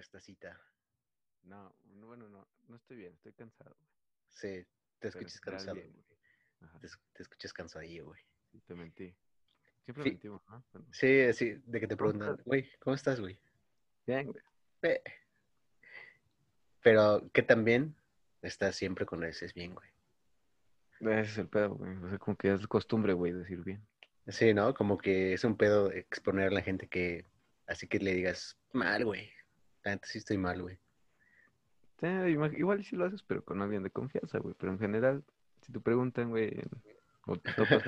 esta cita. No, no, bueno, no, no estoy bien, estoy cansado, güey. Sí, te escuchas cansado. bien, güey. Ajá, Te, te escuchas cansadillo, güey. sí, te mentí. Siempre Sí. mentimos, Sí, así, de que te ¿Cómo preguntan, güey, ¿cómo estás, güey? Bien, güey. Eh. Pero que también estás siempre con ese es bien, güey. Ese es el pedo, güey. O sea, como que es costumbre, güey, decir bien. Sí, ¿no? Como que es un pedo exponer a la gente que, así que le digas, mal, güey. La neta sí estoy mal, güey. Sí, igual sí lo haces, pero con alguien de confianza, güey. Pero en general, si te preguntan, güey, o te topas.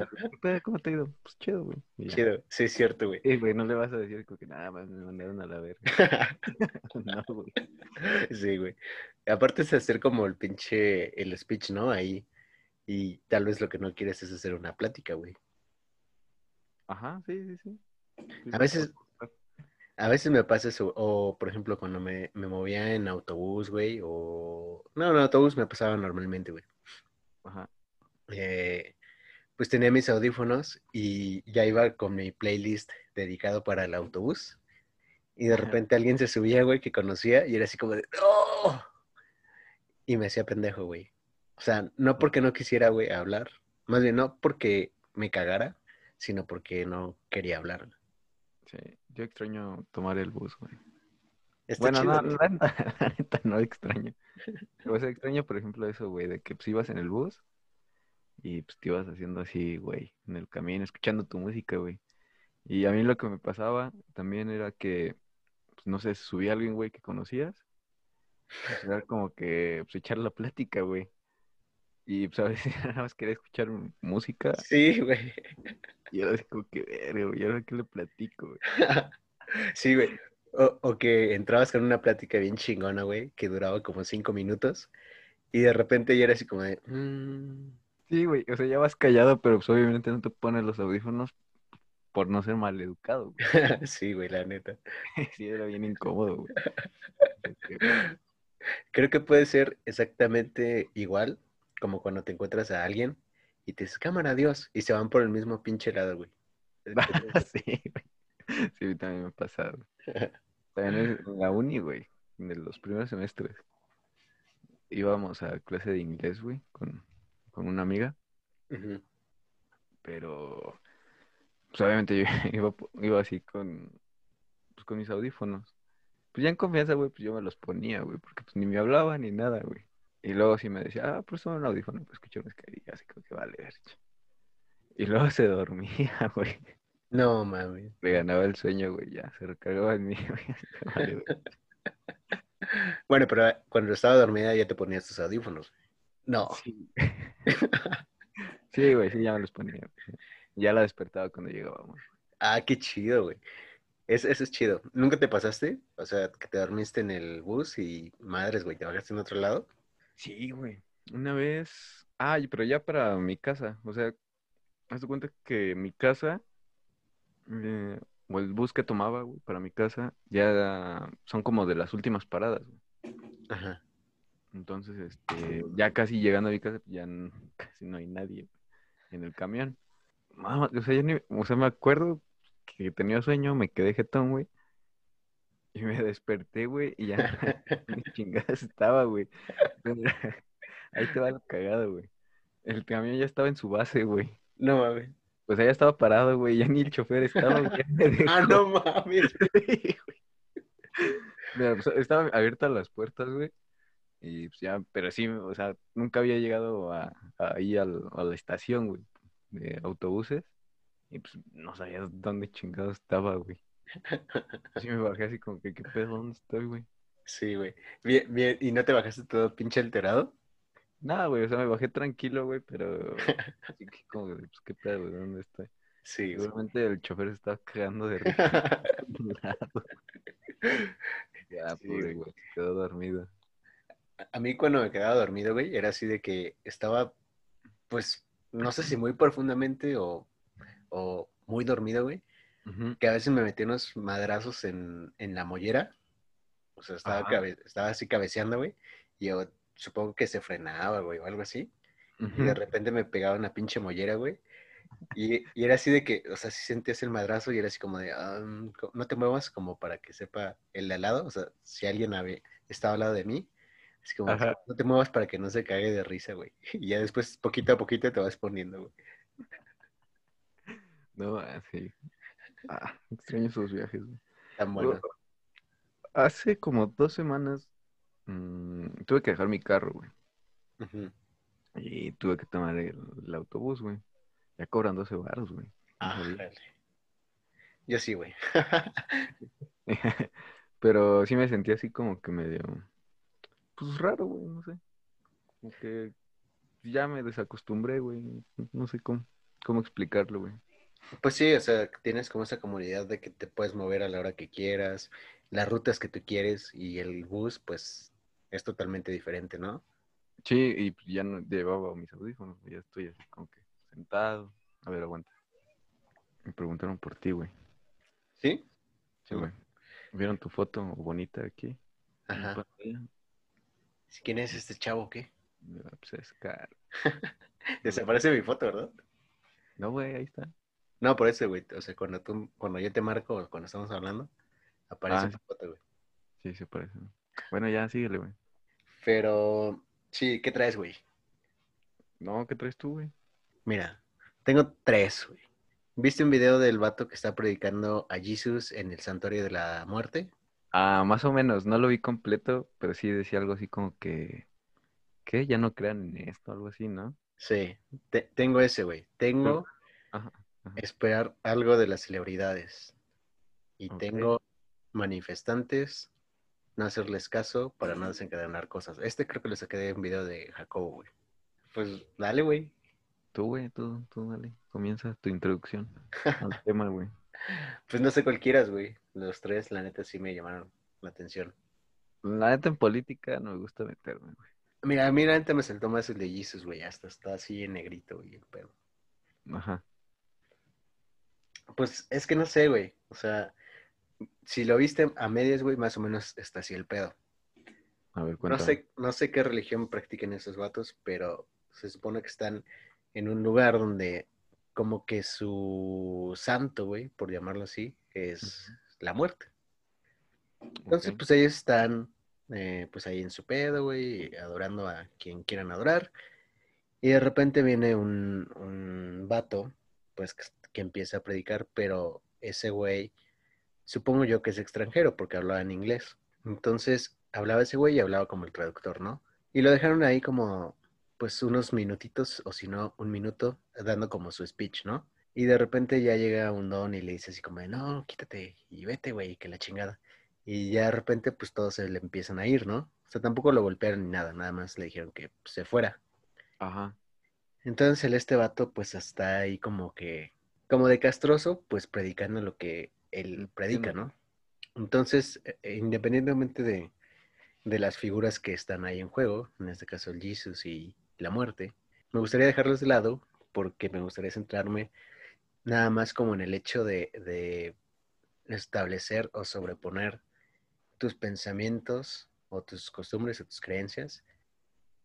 ¿cómo te ha ido? Pues chido, güey. Chido, sí es cierto, güey. Sí, güey, no le vas a decir como que nada más me mandaron a la verga. No, güey. Sí, güey. Aparte es hacer como el pinche, el speech, ¿no? Ahí. Y tal vez lo que no quieres es hacer una plática, güey. Ajá, sí, sí, sí. Sí, A veces- buscar. A veces me pasa eso, o por ejemplo cuando me, me movía en autobús, güey, o... No, en autobús me pasaba normalmente, güey. Ajá. Eh, pues tenía mis audífonos y ya iba con mi playlist dedicado para el autobús. Y de Ajá. repente alguien se subía, güey, que conocía y era así como de ¡No! Y me hacía pendejo, güey. O sea, no porque no quisiera, güey, hablar. Más bien, no porque me cagara, sino porque no quería hablar. Sí, yo extraño tomar el bus, güey. Está Bueno, chido, no, ¿no? la neta, la neta no extraño. O sea, extraño, por ejemplo, eso, güey, de que pues ibas en el bus y pues te ibas haciendo así, güey, en el camino, escuchando tu música, güey. Y a mí lo que me pasaba también era que, pues no sé, subía alguien, güey, que conocías. pues, Era como que, pues echar la plática, güey. Y pues a veces nada más quería escuchar música Sí, güey. Y era así como que, verga, güey, ¿y ahora qué le platico, güey? Sí, güey. O, o que entrabas con una plática bien chingona, güey, que duraba como cinco minutos. Y de repente ya era así como de... "Mm". Sí, güey, o sea, ya vas callado, pero pues obviamente no te pones los audífonos por no ser maleducado, güey. Sí, güey, la neta. Sí, era bien incómodo, güey. Creo que puede ser exactamente igual como cuando te encuentras a alguien y te dices, cámara, adiós, y se van por el mismo pinche lado, güey. sí, güey. Sí, a mí también me ha pasado. También en la uni, güey, en los primeros semestres. Íbamos a clase de inglés, güey, con, con una amiga, pero pues obviamente yo iba, iba así con, pues, con mis audífonos. Pues ya en confianza, güey, pues yo me los ponía, güey, porque pues ni me hablaba ni nada, güey. Y luego sí me decía, ah, pues un audífono, pues escucho música y así como que vale, verga. Y luego se dormía, güey. No, mami. Le ganaba el sueño, güey, ya, se recargaba en mí, güey. Vale. Bueno, pero ah, cuando estaba dormida ya te ponías tus audífonos. No. Sí. Sí, güey, sí, ya me los ponía. güey. Ya la despertaba cuando llegábamos. Ah, qué chido, güey. Es- eso es chido. ¿Nunca te pasaste? O sea, que te dormiste en el bus y madres, güey, te bajaste en otro lado. Sí, güey. Una vez. Ah, y- pero ya para mi casa. O sea, haz de cuenta que mi casa, eh, o el bus que tomaba, güey, para mi casa, ya son como de las últimas paradas, güey. Ajá. Entonces, este, ya casi llegando a mi casa, ya casi no hay nadie en el camión. Mamá, o sea, yo ni- o sea, me acuerdo que tenía sueño, me quedé jetón, güey. Y me desperté, güey, y ya ni chingadas estaba, güey. Ahí te va lo cagado, güey. El camión ya estaba en su base, güey. No mames. Pues allá estaba parado, güey, ya ni el chofer estaba, güey, ya me Ah, no mames. Sí. Mira, pues, estaban abiertas las puertas, güey. Y pues ya, pero sí, o sea, nunca había llegado a, a- ahí a la estación, güey, de autobuses. Y pues no sabía dónde chingado estaba, güey. Sí me bajé así como que, ¿qué pedo? ¿Dónde estoy, güey? Sí, güey. Bien, bien. ¿Y no te bajaste todo pinche alterado? Nada, güey, o sea, me bajé tranquilo, güey, pero así que como que, pues, ¿qué pedo, güey? ¿Dónde estoy? Sí, güey. Seguramente el chofer se estaba cagando de risa. Ya, Sí, pobre, güey. güey, se quedó dormido. A mí cuando me quedaba dormido, güey, era así de que estaba, pues, no sé si muy profundamente o, o muy dormido, güey, Que a veces me metía unos madrazos en, en la mollera. O sea, estaba, cabe- estaba así cabeceando, güey, y yo supongo que se frenaba, güey, o algo así. Y de repente me pegaba una pinche mollera, güey. Y, y era así de que, o sea, si sentías el madrazo y era así como de, "Ah, mm, no te muevas como para que sepa el de al lado, o sea, si alguien habe- estaba al lado de mí, así como, Ajá. no te muevas para que no se cague de risa, güey. Y ya después, poquito a poquito, te vas poniendo, güey. No, ah, sí. Ah, extraño esos viajes, güey. Tan. Hace como dos semanas mm, tuve que dejar mi carro, güey. Y tuve que tomar el, el autobús, güey. Ya cobran 12 baros, güey. Ájale. Yo sí, güey. Pero sí me sentí así como que medio, pues raro, güey, no sé. Como que ya me desacostumbré, güey. No sé cómo, cómo explicarlo, güey. Pues sí, o sea, tienes como esa comodidad de que te puedes mover a la hora que quieras, las rutas que tú quieres y el bus, pues, es totalmente diferente, ¿no? Sí, y pues ya no llevaba mis audífonos, ya estoy así como que sentado. A ver, aguanta. Me preguntaron por ti, güey. ¿Sí? Sí, güey. ¿Vieron tu foto bonita aquí? Ajá. ¿Quién es este chavo qué? Ah, Pues es caro. Desaparece mi foto, ¿verdad? No, güey, ahí está. No, por eso, güey. O sea, cuando tú, cuando yo te marco, o cuando estamos hablando, aparece Ah, tu foto, güey. Sí, se parece. Bueno, ya, síguele, güey. Pero, sí, ¿qué traes, güey? No, ¿qué traes tú, güey? Mira, tengo tres, güey. ¿Viste un video del vato que está predicando a Jesús en el santuario de la muerte? Ah, más o menos, no lo vi completo, pero sí decía algo así como que, ¿qué? Ya no crean en esto, algo así, ¿no? Sí, te- tengo ese, güey. Tengo Ajá, ajá. esperar algo de las celebridades. Y tengo manifestantes, no hacerles caso para no desencadenar cosas. Este creo que lo saqué de un video de Jacobo, güey. Pues dale, güey. Tú, güey, tú, tú, dale, comienza tu introducción al tema, güey. Pues no sé cuál quieras, güey. Los tres, la neta, sí me llamaron la atención. La neta en política no me gusta meterme, güey. Mira, a mí la neta me saltó más el de Jesus, güey. Hasta está así en negrito, güey, el pedo. Ajá. Pues es que no sé, güey. O sea, si lo viste a medias, güey, más o menos está así el pedo. A ver, No sé, no sé qué religión practiquen esos vatos, pero se supone que están en un lugar donde como que su santo, güey, por llamarlo así, es la muerte. Entonces, pues ellos están, eh, pues ahí en su pedo, güey, adorando a quien quieran adorar. Y de repente viene un, un vato, pues que, empieza a predicar, pero ese güey, supongo yo que es extranjero porque hablaba en inglés. Entonces, hablaba ese güey y hablaba como el traductor, ¿no? Y lo dejaron ahí como, pues unos minutitos, o si no, un minuto, dando como su speech, ¿no? Y de repente ya llega un don y le dice así como, no, quítate y vete, güey, que la chingada. Y ya de repente, pues todos se le empiezan a ir, ¿no? O sea, tampoco lo golpearon ni nada, nada más le dijeron que se fuera. Ajá. Entonces el este vato, pues está ahí como que, como de castroso, pues predicando lo que él predica. ¿no? Entonces, eh, independientemente de, de las figuras que están ahí en juego, en este caso el Jesus y la muerte, me gustaría dejarlos de lado porque me gustaría centrarme nada más como en el hecho de, de establecer o sobreponer tus pensamientos o tus costumbres o tus creencias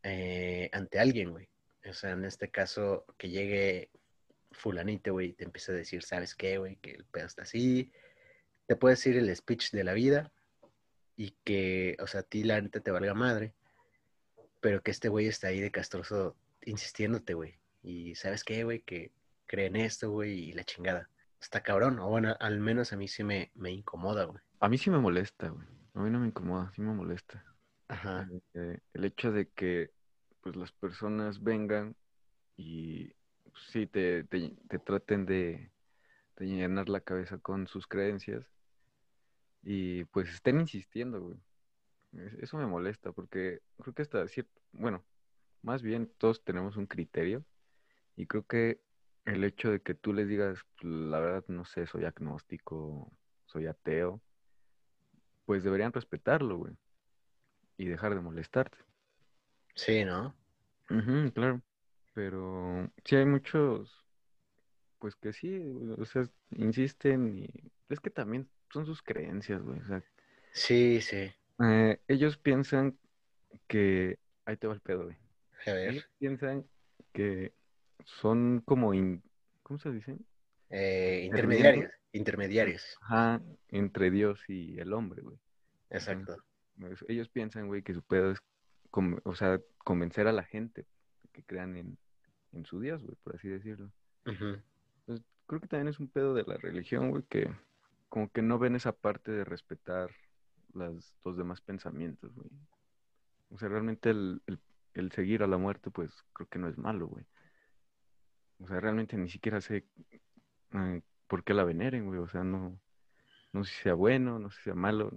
eh, ante alguien, güey. O sea, en este caso, que llegue fulanito, güey, y te empieza a decir, ¿sabes qué, güey? Que el pedo está así. Te puede decir el speech de la vida y que, o sea, a ti la neta te valga madre, pero que este güey está ahí de castroso insistiéndote, güey. Y ¿sabes qué, güey? Que creen esto, güey, y la chingada. Está cabrón, o bueno, al menos a mí sí me, me incomoda, güey. A mí sí me molesta, güey. A mí no me incomoda, sí me molesta. Ajá. Eh, el hecho de que pues las personas vengan y pues, sí te, te, te traten de, llenar la cabeza con sus creencias y pues estén insistiendo, Eso me molesta porque creo que hasta cierto, bueno, más bien todos tenemos un criterio y creo que el hecho de que tú les digas, "Pues, la verdad no sé, soy agnóstico, soy ateo, pues deberían respetarlo, güey, y dejar de molestarte. Sí, ¿no? Claro. Pero sí hay muchos, pues que sí, o sea, insisten y es que también son sus creencias, güey. O sea, Sí, sí. eh, ellos piensan que, ahí te va el pedo, güey. A ver. Ellos piensan que son como, in- ¿cómo se dicen? Eh, intermediarios, intermediarios. Ajá, entre Dios y el hombre, güey. Exacto. Ellos piensan, güey, que su pedo es, con- o sea, convencer a la gente que crean en, en su Dios, güey, por así decirlo. Pues, creo que también es un pedo de la religión, güey, que como que no ven esa parte de respetar las, los demás pensamientos, güey. O sea, realmente el, el- el seguir a la muerte, pues creo que no es malo, güey. O sea, realmente ni siquiera sé eh, por qué la veneren, güey. O sea, no, no sé si sea bueno, no sé si sea malo.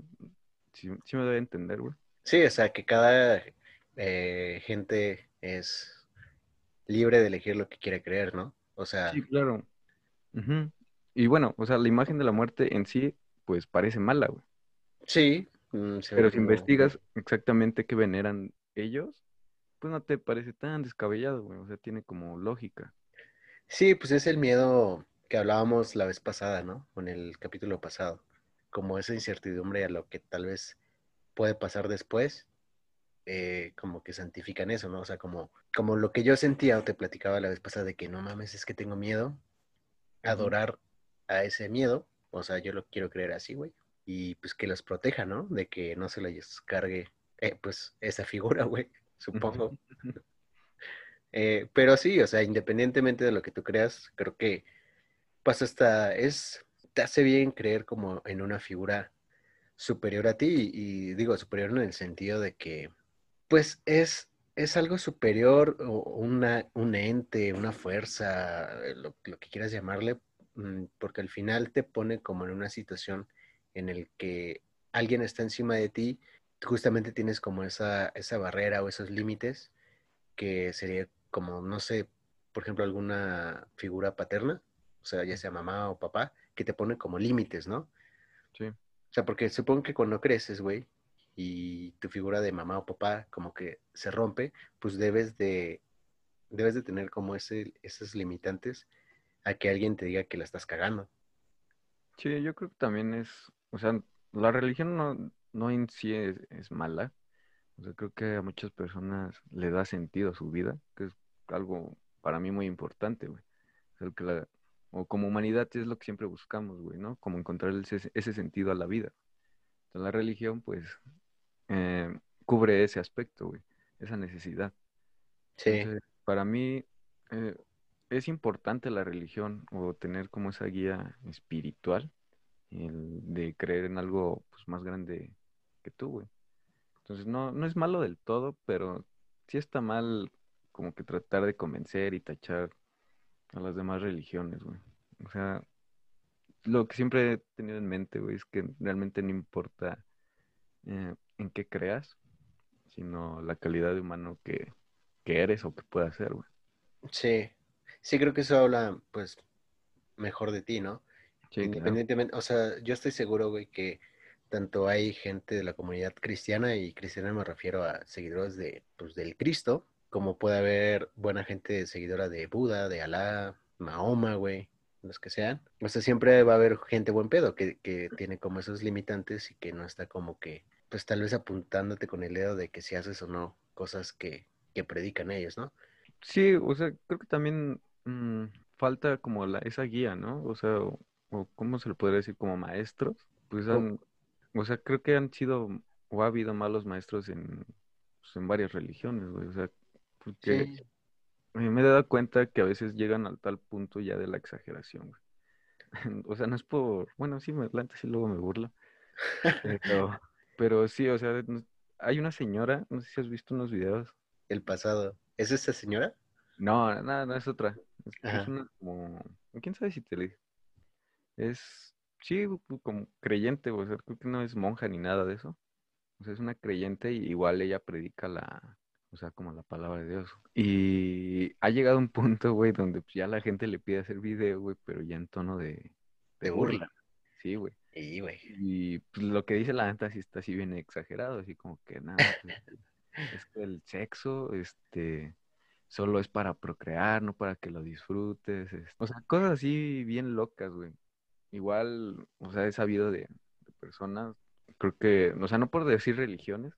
Sí, sí me debe entender, güey. Sí, o sea, que cada eh, gente es libre de elegir lo que quiere creer, ¿no? O sea, Sí, claro. Y bueno, o sea, la imagen de la muerte en sí, pues parece mala, güey. sí, mm, se Pero si como- investigas exactamente qué veneran ellos, pues no te parece tan descabellado, güey. O sea, tiene como lógica. Sí, pues es el miedo que hablábamos la vez pasada, ¿no? En el capítulo pasado. Como esa incertidumbre a lo que tal vez puede pasar después, eh, como que santifican eso, ¿no? O sea, como, como lo que yo sentía o te platicaba la vez pasada de que no mames, es que tengo miedo, adorar a ese miedo, o sea, yo lo quiero creer así, güey, y pues que los proteja, ¿no? De que no se les cargue, eh, pues, esa figura, güey, supongo. Eh, pero sí, o sea, independientemente de lo que tú creas, creo que pues hasta es, te hace bien creer como en una figura superior a ti y, digo superior en el sentido de que pues es, es algo superior o una, un ente, una fuerza, eh, lo, lo que quieras llamarle, mm, porque al final te pone como en una situación en el que alguien está encima de ti, justamente tienes como esa, esa barrera o esos límites que sería como, no sé, por ejemplo, alguna figura paterna, o sea, ya sea mamá o papá, que te pone como límites, ¿no? Sí. O sea, porque supongo que cuando creces, güey, y tu figura de mamá o papá como que se rompe, pues debes de, debes de tener como ese, esos limitantes a que alguien te diga que la estás cagando. Sí, yo creo que también es, o sea, la religión no, no en sí es, mala. O sea, creo que a muchas personas le da sentido a su vida, que es algo para mí muy importante, güey. O como humanidad es lo que siempre buscamos, güey, ¿no? Como encontrar ese sentido a la vida. Entonces, la religión, pues, eh, cubre ese aspecto, güey, esa necesidad. Sí, Entonces, para mí eh, es importante la religión o tener como esa guía espiritual el de creer en algo pues, más grande que tú, güey. Entonces, no, no es malo del todo, pero sí está mal como que tratar de convencer y tachar a las demás religiones, güey. O sea, lo que siempre he tenido en mente, güey, es que realmente no importa eh, en qué creas, sino la calidad de humano que, que eres o que puedas ser, güey. sí, sí creo que eso habla, pues, mejor de ti, ¿no? Sí, claro. Independientemente, o sea, yo estoy seguro, güey, que tanto hay gente de la comunidad cristiana, y cristiana me refiero a seguidores de, pues, del Cristo, como puede haber buena gente seguidora de Buda, de Alá, Mahoma, güey, los que sean. O sea, siempre va a haber gente buen pedo que, que tiene como esos limitantes y que no está como que, pues tal vez apuntándote con el dedo de que si haces o no cosas que, que predican ellos, ¿no? Sí, o sea, creo que también mm, falta como la, esa guía, ¿no? O sea, o, o ¿cómo se le podría decir? Como maestros. Pues han, o sea, creo que han sido o ha habido malos maestros en, pues, en varias religiones, güey. O sea, porque Sí, me he dado cuenta que a veces llegan al tal punto ya de la exageración, güey. O sea, no es por, bueno, sí, me adelante, sí, luego me burlo. Pero, pero sí, o sea, hay una señora, no sé si has visto unos videos. el pasado. ¿Es esta señora? No, no, no es otra. Es, una como, quién sabe si te le Es, sí, como creyente, o sea, creo que no es monja ni nada de eso. O sea, es una creyente y igual ella predica la, o sea, como la palabra de Dios. Y ha llegado un punto, güey, donde pues, ya la gente le pide hacer video, güey, pero ya en tono de, De burla. Sí, güey. Y, güey. Y pues, lo que dice la neta sí está así bien exagerado, así como que nada, es que el sexo, este, solo es para procrear, no para que lo disfrutes. es- O sea, cosas así bien locas, güey. Igual, o sea, he sabido de, de personas, creo que, o sea, no por decir religiones,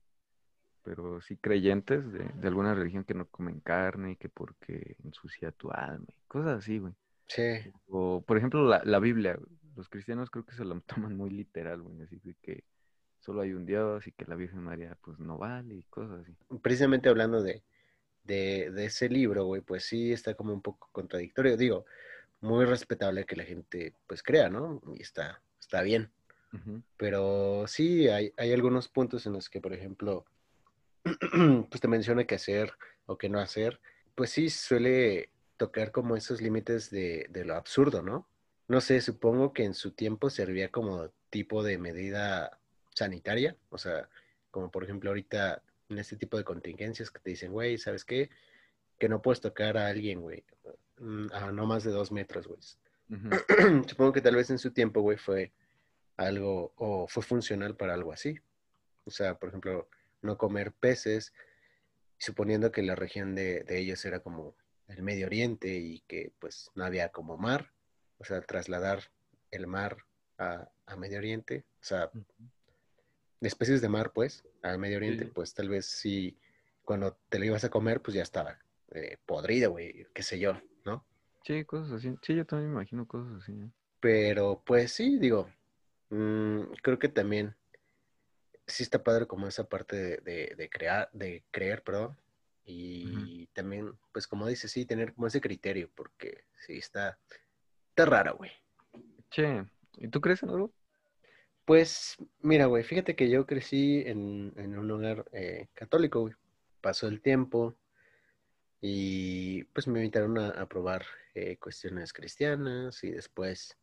pero sí creyentes de, de alguna religión que no comen carne, que porque ensucia tu alma, y cosas así, güey. Sí. O, por ejemplo, la, la Biblia. Los cristianos creo que se la toman muy literal, güey. Así de que solo hay un Dios y que la Virgen María, pues, no vale y cosas así. Precisamente hablando de, de, de ese libro, güey, pues sí está como un poco contradictorio. Digo, muy respetable que la gente, pues, crea, ¿no? Y está, está bien. Pero sí, hay, hay algunos puntos en los que, por ejemplo, pues te menciona qué hacer o qué no hacer. Pues sí, suele tocar como esos límites de, de lo absurdo, ¿no? No sé, supongo que en su tiempo servía como tipo de medida sanitaria, o sea, como por ejemplo ahorita en este tipo de contingencias que te dicen, güey, ¿sabes qué? Que no puedes tocar a alguien, güey, mm, a no más de dos metros, güey. Supongo que tal vez en su tiempo, güey, fue algo o fue funcional para algo así. O sea, por ejemplo, no comer peces, suponiendo que la región de, de ellos era como el Medio Oriente y que pues no había como mar, o sea, trasladar el mar a, a Medio Oriente, o sea, especies de mar, pues, al Medio Oriente, Sí. pues tal vez sí, cuando te lo ibas a comer, pues ya estaba eh, podrido, güey, qué sé yo, ¿no? Sí, cosas así. Sí, yo también me imagino cosas así. ¿eh? Pero pues sí, digo, mm, creo que también sí está padre como esa parte de, de- de crear, de creer, perdón, y también, pues como dices, sí, tener como ese criterio, porque sí, está, está raro, güey. Che, ¿y tú crees en algo? Pues mira, güey, fíjate que yo crecí en, en un hogar eh, católico, güey. Pasó el tiempo y pues me invitaron a, a probar eh, cuestiones cristianas y después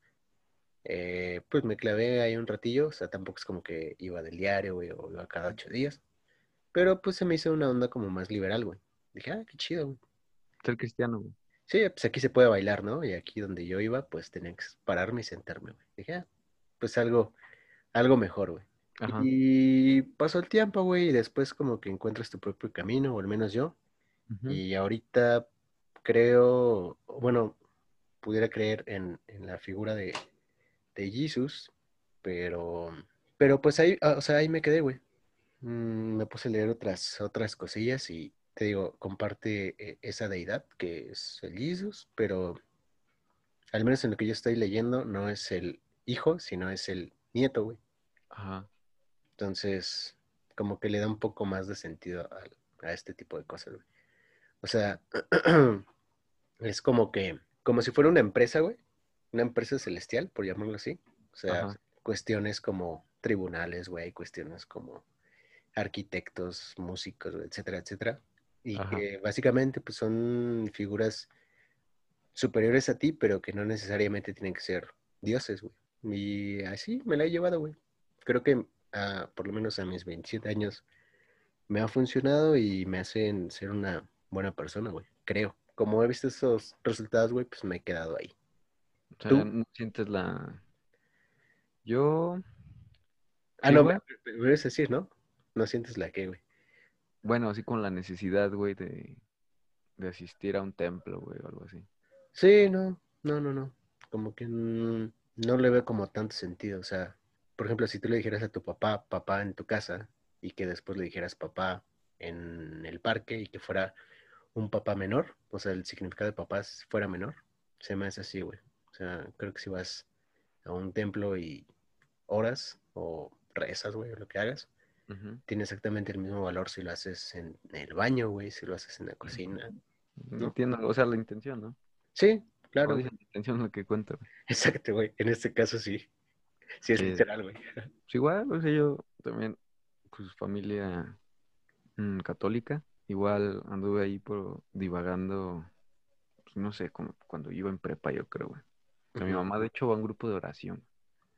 eh, pues me clavé ahí un ratillo, o sea, tampoco es como que iba del diario, güey, o iba cada ocho días, pero pues se me hizo una onda como más liberal, güey. Dije, ah, qué chido, güey. Ser cristiano, güey. Sí, pues aquí se puede bailar, ¿no? Y aquí donde yo iba, pues tenía que pararme y sentarme, güey. Dije, ah, pues algo, algo mejor, güey. Ajá. Y pasó el tiempo, güey, y después como que encuentras tu propio camino, o al menos yo. Ujú. Y ahorita creo, bueno, pudiera creer en, en la figura de, de Jesus, pero, pero pues ahí, ah, o sea, ahí me quedé, güey. Mm, me puse a leer otras, otras cosillas y te digo, comparte eh, esa deidad que es el Jesus, pero al menos en lo que yo estoy leyendo no es el hijo, sino es el nieto, güey. Ajá. Entonces, como que le da un poco más de sentido a, este tipo de cosas, güey. O sea, es como que, como si fuera una empresa, güey. Una empresa celestial, por llamarlo así. O sea, Ajá. cuestiones como tribunales, güey, cuestiones como arquitectos, músicos, etcétera, etcétera. Y Ajá. que básicamente pues son figuras superiores a ti, pero que no necesariamente tienen que ser dioses, güey. Y así me la he llevado, güey. Creo que ah, por lo menos a mis 27 años me ha funcionado y me hacen ser una buena persona, güey. Creo. Como he visto esos resultados, güey, pues me he quedado ahí. O sea, ¿Tú? no sientes la... Yo... Ah, Sí, no, güey. me, me debes decir, ¿no? No sientes la que, güey. Bueno, así con la necesidad, güey, de, de asistir a un templo, güey, o algo así. Sí, no, no, no, no. Como que mm, no le veo como tanto sentido. O sea, por ejemplo, si tú le dijeras a tu papá, papá en tu casa, y que después le dijeras papá en el parque y que fuera un papá menor, o sea, el significado de papás fuera menor, se me hace así, güey. O sea, creo que si vas a un templo y oras o rezas, güey, o lo que hagas, Tiene exactamente el mismo valor si lo haces en el baño, güey, si lo haces en la cocina. ¿No? Entiendo, o sea, la intención, ¿no? Sí, claro. dicen, la intención es lo que cuenta, güey. Exacto, güey. En este caso sí. Sí es Sí. literal, güey. Pues igual, o sea, yo también, pues familia mm, católica, igual anduve ahí por divagando, pues no sé, como cuando iba en prepa, yo creo, güey. O sea, mi mamá, de hecho, va a un grupo de oración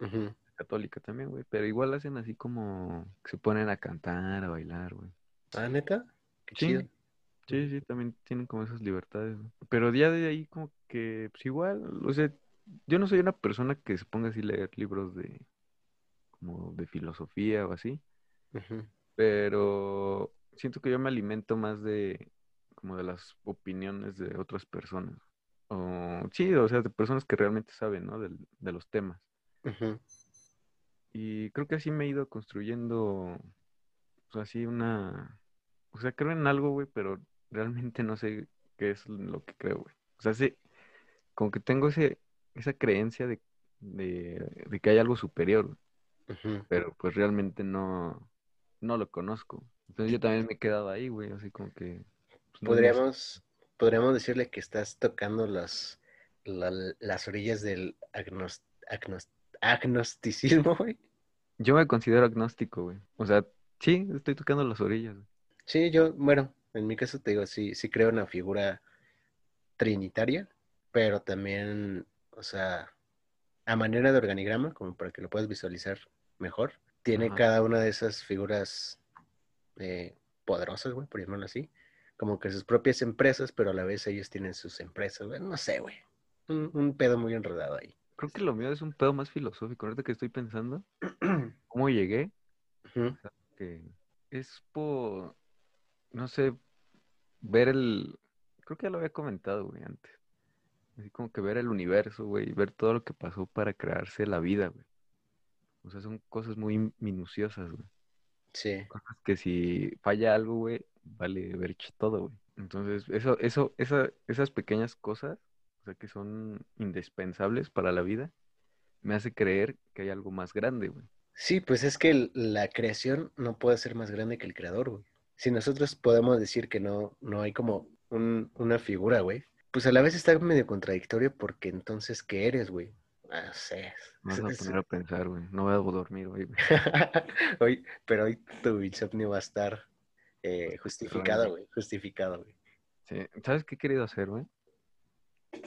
ujú. Católica también, güey, pero igual hacen así como que se ponen a cantar, a bailar, güey. Ah, neta. Qué Sí. chido. Sí, sí, también tienen como esas libertades, güey. Pero ya de ahí como que, pues igual, o sea, yo no soy una persona que se ponga así a leer libros de, como de filosofía o así, pero siento que yo me alimento más de, como de las opiniones de otras personas. O, sí, o sea, de personas que realmente saben, ¿no? Del- de los temas. ujú. Y creo que así me he ido construyendo, pues así una, o sea, creo en algo, güey, pero realmente no sé qué es lo que creo, güey. O sea, sí, como que tengo ese, esa creencia de, de, de que hay algo superior, güey, pero pues realmente no, no lo conozco. Entonces yo también me he quedado ahí, güey, así como que... pues, no me- Podríamos, podríamos decirle que estás tocando las, la- las orillas del agnos- agnos- agnosticismo, güey. Yo me considero agnóstico, güey. O sea, sí, estoy tocando las orillas. güey. Sí, yo, bueno, en mi caso te digo, sí, sí creo una figura trinitaria, pero también, o sea, a manera de organigrama, como para que lo puedas visualizar mejor, tiene Ajá. cada una de esas figuras eh, poderosas, güey, por llamarlo así, como que sus propias empresas, pero a la vez ellos tienen sus empresas, güey, no sé, güey, un, un pedo muy enredado ahí. Creo que lo mío es un pedo más filosófico. Ahorita que estoy pensando, ¿cómo llegué? Que es por, no sé, ver el... Creo que ya lo había comentado, güey, antes. Así como que ver el universo, güey, ver todo lo que pasó para crearse la vida, güey. O sea, son cosas muy minuciosas, güey. Sí, Cosas que si falla algo, güey, vale ver todo, güey. Entonces, eso, eso, esa, esas pequeñas cosas, o sea, que son indispensables para la vida, me hace creer que hay algo más grande, güey. sí, pues es que la creación no puede ser más grande que el creador, güey. Si nosotros podemos decir que no, no hay como un- una figura, güey, pues a la vez está medio contradictorio porque entonces, ¿qué eres, güey? No sé. Me vas a poner a pensar, güey. No voy a dormir hoy, güey. hoy, pero hoy tu insomnio va a estar eh, justificado, güey. Justificado, güey. Sí. ¿Sabes qué he querido hacer, güey?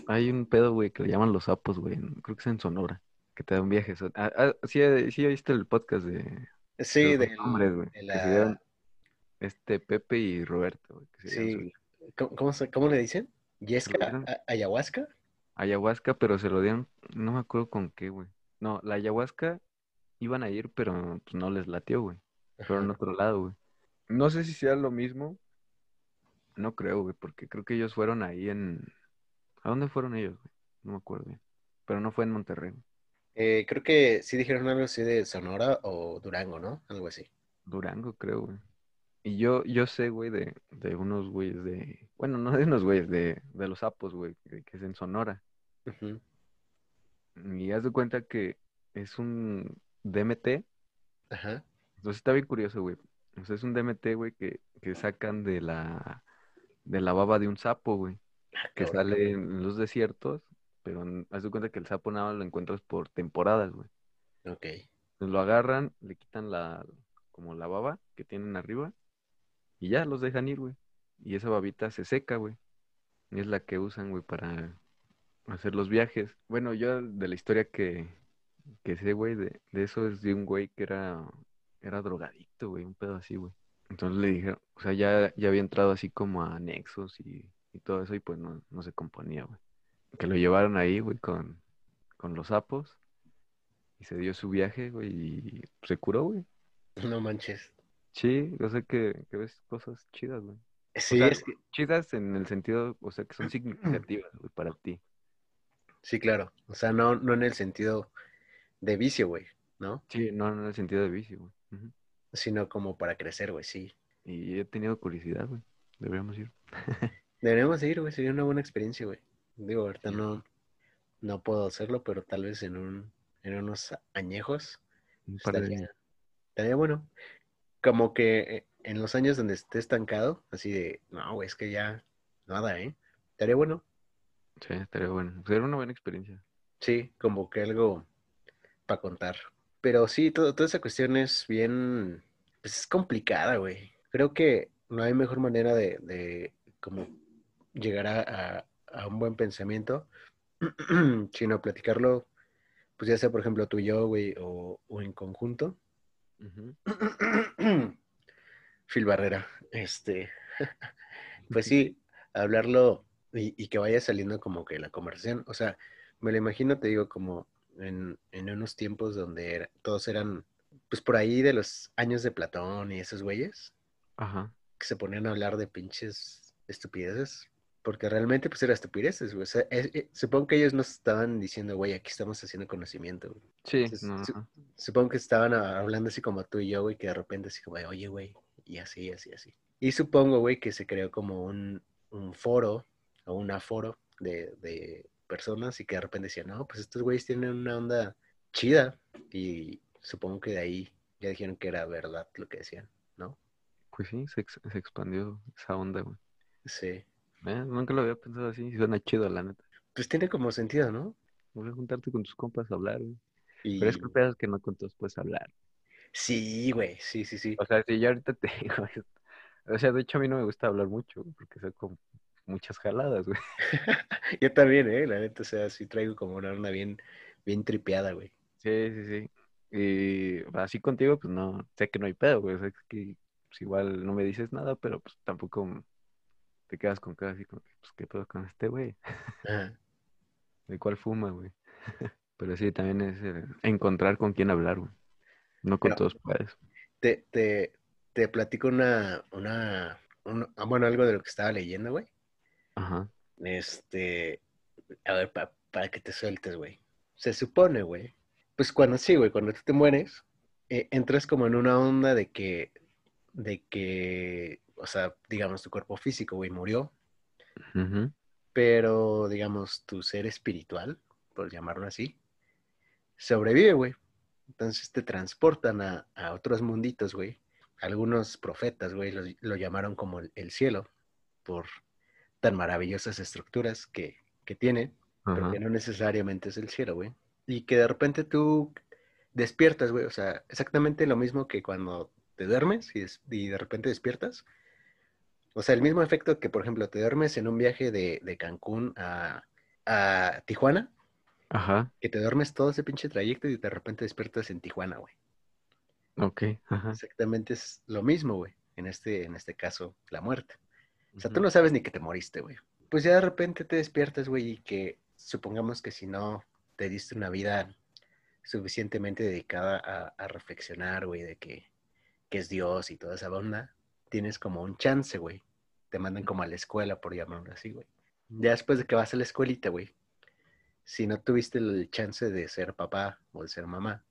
Hay un pedo, güey, que le llaman los sapos, güey. Creo que es en Sonora. Que te dan viajes. Ah, ah, sí, eh, sí, oíste el podcast de, Sí, de hombres, güey. la- este Pepe y Roberto, güey. Que se Sí. ¿Cómo, cómo le dicen? ¿Yesca? ¿Ayahuasca? Ayahuasca, pero se lo dieron, no me acuerdo con qué, güey. No, la ayahuasca iban a ir, pero pues, no les latió, güey. Fueron a otro lado, güey. No sé si sea lo mismo. No creo, güey, porque creo que ellos fueron ahí en... ¿A dónde fueron ellos, güey? No me acuerdo bien. Pero no fue en Monterrey. Eh, creo que sí dijeron algo así de Sonora o Durango, ¿no? Algo así. Durango, creo, güey. Y yo, yo sé, güey, de, de unos güeyes de... Bueno, no de unos güeyes, de, de los sapos, güey, que, que es en Sonora. Ujú. Y haz de cuenta que es un DMT. Ajá. Entonces está bien curioso, güey. O sea, es un DMT, güey, que, que sacan de la, de la baba de un sapo, güey. Ah, Que cabrón. sale en los desiertos, pero en- haz de cuenta que el sapo nada lo encuentras por temporadas, güey. Ok. Entonces lo agarran, le quitan la, como la baba que tienen arriba, y ya los dejan ir, güey. Y esa babita se seca, güey. Y es la que usan, güey, para hacer los viajes. Bueno, yo de la historia que, que sé, güey, de, de eso es de un güey que era, era drogadicto, güey, un pedo así, güey. Entonces le dijeron, o sea, ya, ya había entrado así como a nexos y, y todo eso, y pues no, no se componía, güey. Que lo llevaron ahí, güey, con, con los sapos. Y se dio su viaje, güey, y se curó, güey. No manches. Sí, yo sé que, que ves cosas chidas, güey. O Sí, sea, es que, chidas en el sentido, o sea, que son significativas, güey, para ti. sí, claro. O sea, no, no en el sentido de vicio, güey, ¿no? Sí, no, no en el sentido de vicio, güey. Sino como para crecer, güey, sí. Y he tenido curiosidad, güey. Deberíamos ir. Deberíamos ir, güey, sería una buena experiencia, güey. Digo, ahorita no, no puedo hacerlo, pero tal vez en un, en unos añejos Un estaría, estaría bueno. Como que eh, en los años donde esté estancado, así de, no, güey, es que ya nada, ¿eh? Estaría bueno. Sí, estaría bueno. Sería una buena experiencia. Sí, como que algo para contar. Pero sí, todo- toda esa cuestión es bien, pues es complicada, güey. Creo que no hay mejor manera de, de como llegar a, a- a un buen pensamiento, sino platicarlo, pues ya sea, por ejemplo, tú y yo, güey, o, o en conjunto. Phil Barrera, este, pues sí, hablarlo y, y que vaya saliendo como que la conversación, o sea, me lo imagino, te digo, como en, en unos tiempos donde era- todos eran, pues por ahí de los años de Platón y esos güeyes, Ajá. que se ponían a hablar de pinches estupideces, porque realmente pues era estupideces, güey, o sea, es- eh, supongo que ellos no estaban diciendo, güey, aquí estamos haciendo conocimiento, güey. Sí, Entonces, no, su- ajá. Supongo que estaban hablando así como tú y yo, güey, que de repente así como, oye, güey, y así, así, así. Y supongo, güey, que se creó como un, un foro o un aforo de, de, personas y que de repente decían, no, pues estos güeyes tienen una onda chida y supongo que de ahí ya dijeron que era verdad lo que decían, ¿no? Pues sí, se, se expandió esa onda, güey. Sí. Eh, nunca lo había pensado así, y suena chido, la neta. Pues tiene como sentido, ¿no? Voy a juntarte con tus compas a hablar, güey. Y... Pero es que que no con todos puedes hablar. Sí, güey, sí, sí, sí. O sea, si yo ahorita te digo, o sea, de hecho a mí no me gusta hablar mucho, güey, porque soy con muchas jaladas, güey. Yo también, ¿eh? La neta, o sea, sí traigo como una onda bien, bien tripeada, güey. Sí, sí, sí. Y así contigo, pues no, sé que no hay pedo, güey. O sea, que pues, igual no me dices nada, pero pues tampoco te quedas con cara así como, pues qué pedo con este güey. ¿De cuál fuma, güey? Pero sí, también es eh, encontrar con quién hablar, güey. No con Pero- todos puedes. Te, te, te platico una, una, un- ah, bueno, algo de lo que estaba leyendo, güey. Ajá. Este, a ver, pa- para que te sueltes, güey. Se supone, güey, pues cuando sí, güey, cuando tú te mueres, eh, entras como en una onda de que, de que, o sea, digamos, tu cuerpo físico, güey, murió, pero, digamos, tu ser espiritual, por llamarlo así, sobrevive, güey. Entonces te transportan a, a otros munditos, güey. Algunos profetas, güey, lo, lo llamaron como el, el cielo, por tan maravillosas estructuras que, que tiene, pero que no necesariamente es el cielo, güey. Y que de repente tú despiertas, güey. O sea, exactamente lo mismo que cuando te duermes y, y de repente despiertas. O sea, el mismo efecto que, por ejemplo, te duermes en un viaje de, de Cancún a, a Tijuana, Ajá. que te duermes todo ese pinche trayecto y de repente despiertas en Tijuana, güey. Ok. Ajá. Exactamente es lo mismo, güey. En este, en este caso, la muerte. O sea, tú no sabes ni que te moriste, güey. Pues ya de repente te despiertas, güey, y que supongamos que si no te diste una vida suficientemente dedicada a, a reflexionar, güey, de que, que es Dios y toda esa onda, tienes como un chance, güey. Te mandan como a la escuela, por llamarlo así, güey. Ya después de que vas a la escuelita, güey, si no tuviste el chance de ser papá o de ser mamá,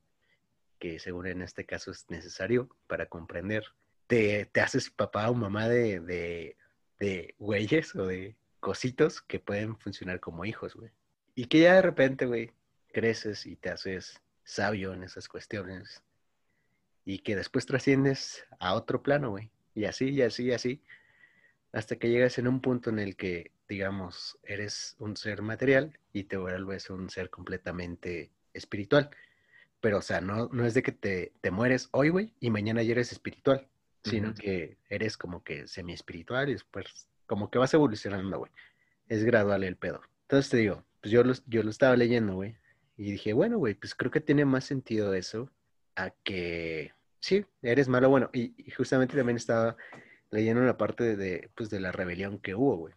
que según en este caso es necesario para comprender, te, te haces papá o mamá de, de, de güeyes o de cositos que pueden funcionar como hijos, güey. Y que ya de repente, güey, creces y te haces sabio en esas cuestiones. Y que después trasciendes a otro plano, güey. Y así, y así, y así. Hasta que llegas en un punto en el que, digamos, eres un ser material y te vuelves un ser completamente espiritual. Pero, o sea, no, no es de que te, te mueres hoy, güey, y mañana ya eres espiritual, sino que eres como que semi-espiritual y después como que vas evolucionando, güey. Es gradual el pedo. Entonces te digo, pues yo lo, yo lo estaba leyendo, güey, y dije, bueno, güey, pues creo que tiene más sentido eso a que, sí, eres malo, bueno, y, y justamente también estaba leyendo la parte de, de, pues, de la rebelión que hubo, güey,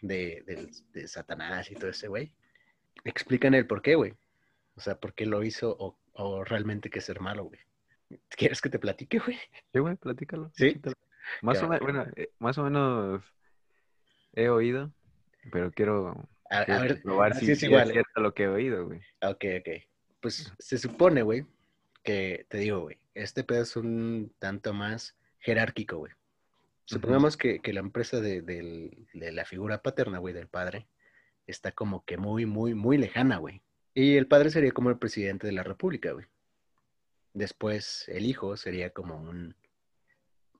de, de Satanás y todo ese, güey. Explican el por qué, güey. O sea, por qué lo hizo o, o realmente que ser malo, güey. ¿Quieres que te platique, güey? Sí, güey, platícalo. Sí. Más o menos, bueno, eh, más o menos he oído, pero quiero, A, quiero a ver, probar así si, es igual. es cierto lo que he oído, güey. Ok, ok. Pues se supone, güey, que te digo, güey, este pedo es un tanto más jerárquico, güey. Supongamos que, que la empresa de, del- de la figura paterna, güey, del padre, está como que muy, muy, muy lejana, güey. Y el padre sería como el presidente de la república, güey. Después el hijo sería como un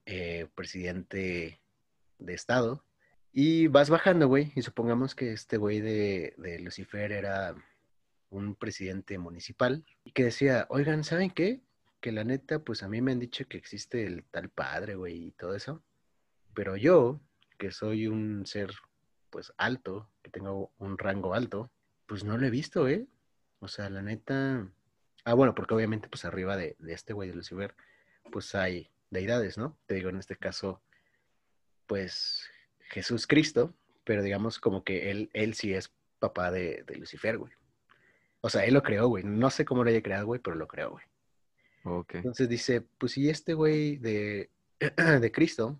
eh, presidente de estado. Y vas bajando, güey, y supongamos que este güey de, de Lucifer era un presidente municipal y que decía, oigan, ¿saben qué? Que la neta, pues a mí me han dicho que existe el tal padre, güey, y todo eso. Pero yo, que soy un ser, pues alto, que tengo un rango alto, pues no lo he visto, ¿eh? O sea, la neta... Ah, bueno, porque obviamente, pues arriba de, este güey de Lucifer, pues hay deidades, ¿no? Te digo, en este caso, pues Jesús Cristo, pero digamos como que él, él sí es papá de, de Lucifer, güey. O sea, él lo creó, güey. No sé cómo lo haya creado, güey, pero lo creó, güey. Ok. Entonces dice, pues si este güey de, de Cristo,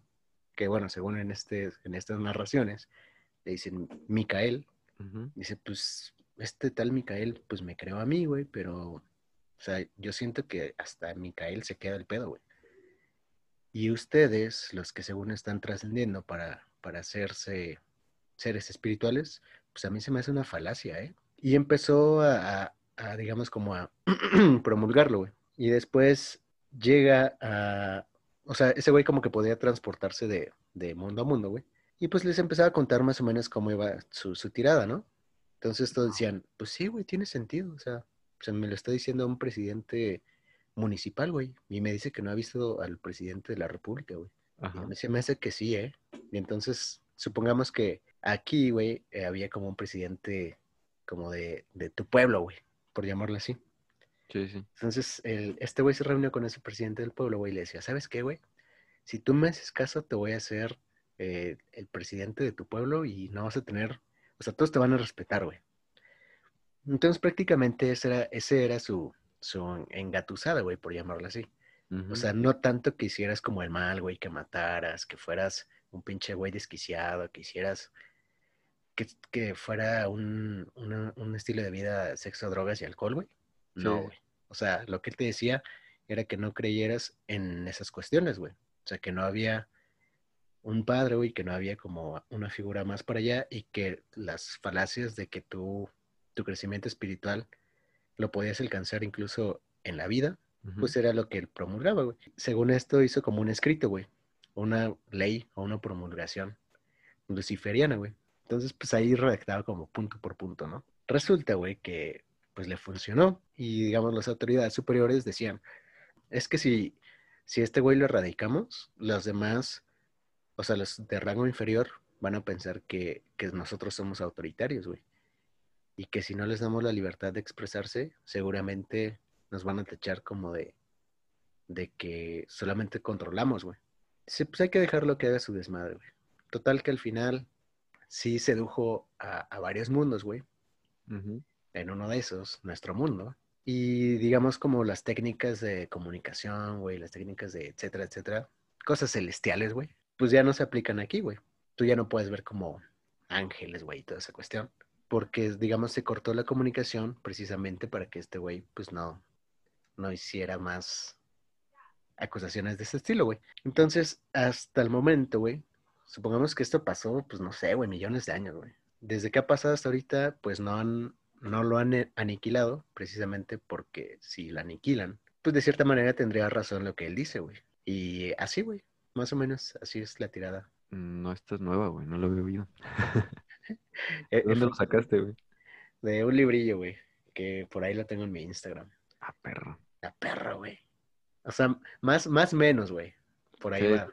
que bueno, según en, este, en estas narraciones, le dicen Micael, dice, pues este tal Micael, pues me creó a mí, güey, pero, o sea, yo siento que hasta Micael se queda el pedo, güey. Y ustedes, los que según están trascendiendo para, para hacerse seres espirituales, pues a mí se me hace una falacia, ¿eh? Y empezó a, a- a, digamos, como a promulgarlo, güey. Y después llega a, o sea, ese güey como que podía transportarse de, de mundo a mundo, güey. Y pues les empezaba a contar más o menos cómo iba su, su tirada, ¿no? Entonces todos decían, pues sí, güey, tiene sentido. O sea, sea, me lo está diciendo un presidente municipal, güey. Y me dice que no ha visto al presidente de la República, güey. Se me hace que sí, ¿eh? Y entonces, supongamos que aquí, güey, eh, había como un presidente como de, de tu pueblo, güey, por llamarlo así. Sí, sí. Entonces, el, este güey se reunió con ese presidente del pueblo, güey, y le decía, ¿sabes qué, güey? Si tú me haces caso, te voy a hacer eh, el presidente de tu pueblo y no vas a tener, o sea, todos te van a respetar, güey. Entonces, prácticamente ese era, ese era su, su engatusada, güey, por llamarlo así. O sea, no tanto que hicieras como el mal, güey, que mataras, que fueras un pinche güey desquiciado, que hicieras que, que fuera un, una- un estilo de vida sexo, drogas y alcohol, güey. No, güey. O sea, lo que él te decía era que no creyeras en esas cuestiones, güey. O sea, que no había un padre, güey, que no había como una figura más para allá y que las falacias de que tú, tu crecimiento espiritual lo podías alcanzar incluso en la vida, pues era lo que él promulgaba, güey. Según esto hizo como un escrito, güey, una ley o una promulgación luciferiana, güey. Entonces, pues ahí redactaba como punto por punto, ¿no? Resulta, güey, que pues le funcionó y digamos las autoridades superiores decían, es que si, si este güey lo erradicamos, los demás, o sea, los de rango inferior van a pensar que, que nosotros somos autoritarios, güey. Y que si no les damos la libertad de expresarse, seguramente nos van a tachar como de, de que solamente controlamos, güey. Sí, pues hay que dejarlo que haga su desmadre, güey. Total que al final sí sedujo a, varios mundos, güey. En uno de esos, nuestro mundo. Y digamos como las técnicas de comunicación, güey, las técnicas de etcétera, etcétera, cosas celestiales, güey, pues ya no se aplican aquí, güey. Tú ya no puedes ver como ángeles, güey, y toda esa cuestión. Porque, digamos, se cortó la comunicación precisamente para que este güey, pues no, no hiciera más acusaciones de ese estilo, güey. Entonces, hasta el momento, güey, supongamos que esto pasó, pues no sé, güey, millones de años, güey. Desde que ha pasado hasta ahorita, pues no han, no lo han eh, aniquilado, precisamente porque si lo aniquilan, pues de cierta manera tendría razón lo que él dice, güey. Y así, güey, más o menos así es la tirada. No, esta es nueva, güey. No lo había oído. Eh, ¿De dónde lo sacaste, güey? De un librillo, güey, que por ahí lo tengo en mi Instagram. Ah, perro. La perra, güey. O sea, más, más menos, güey. Por ahí Sí. va.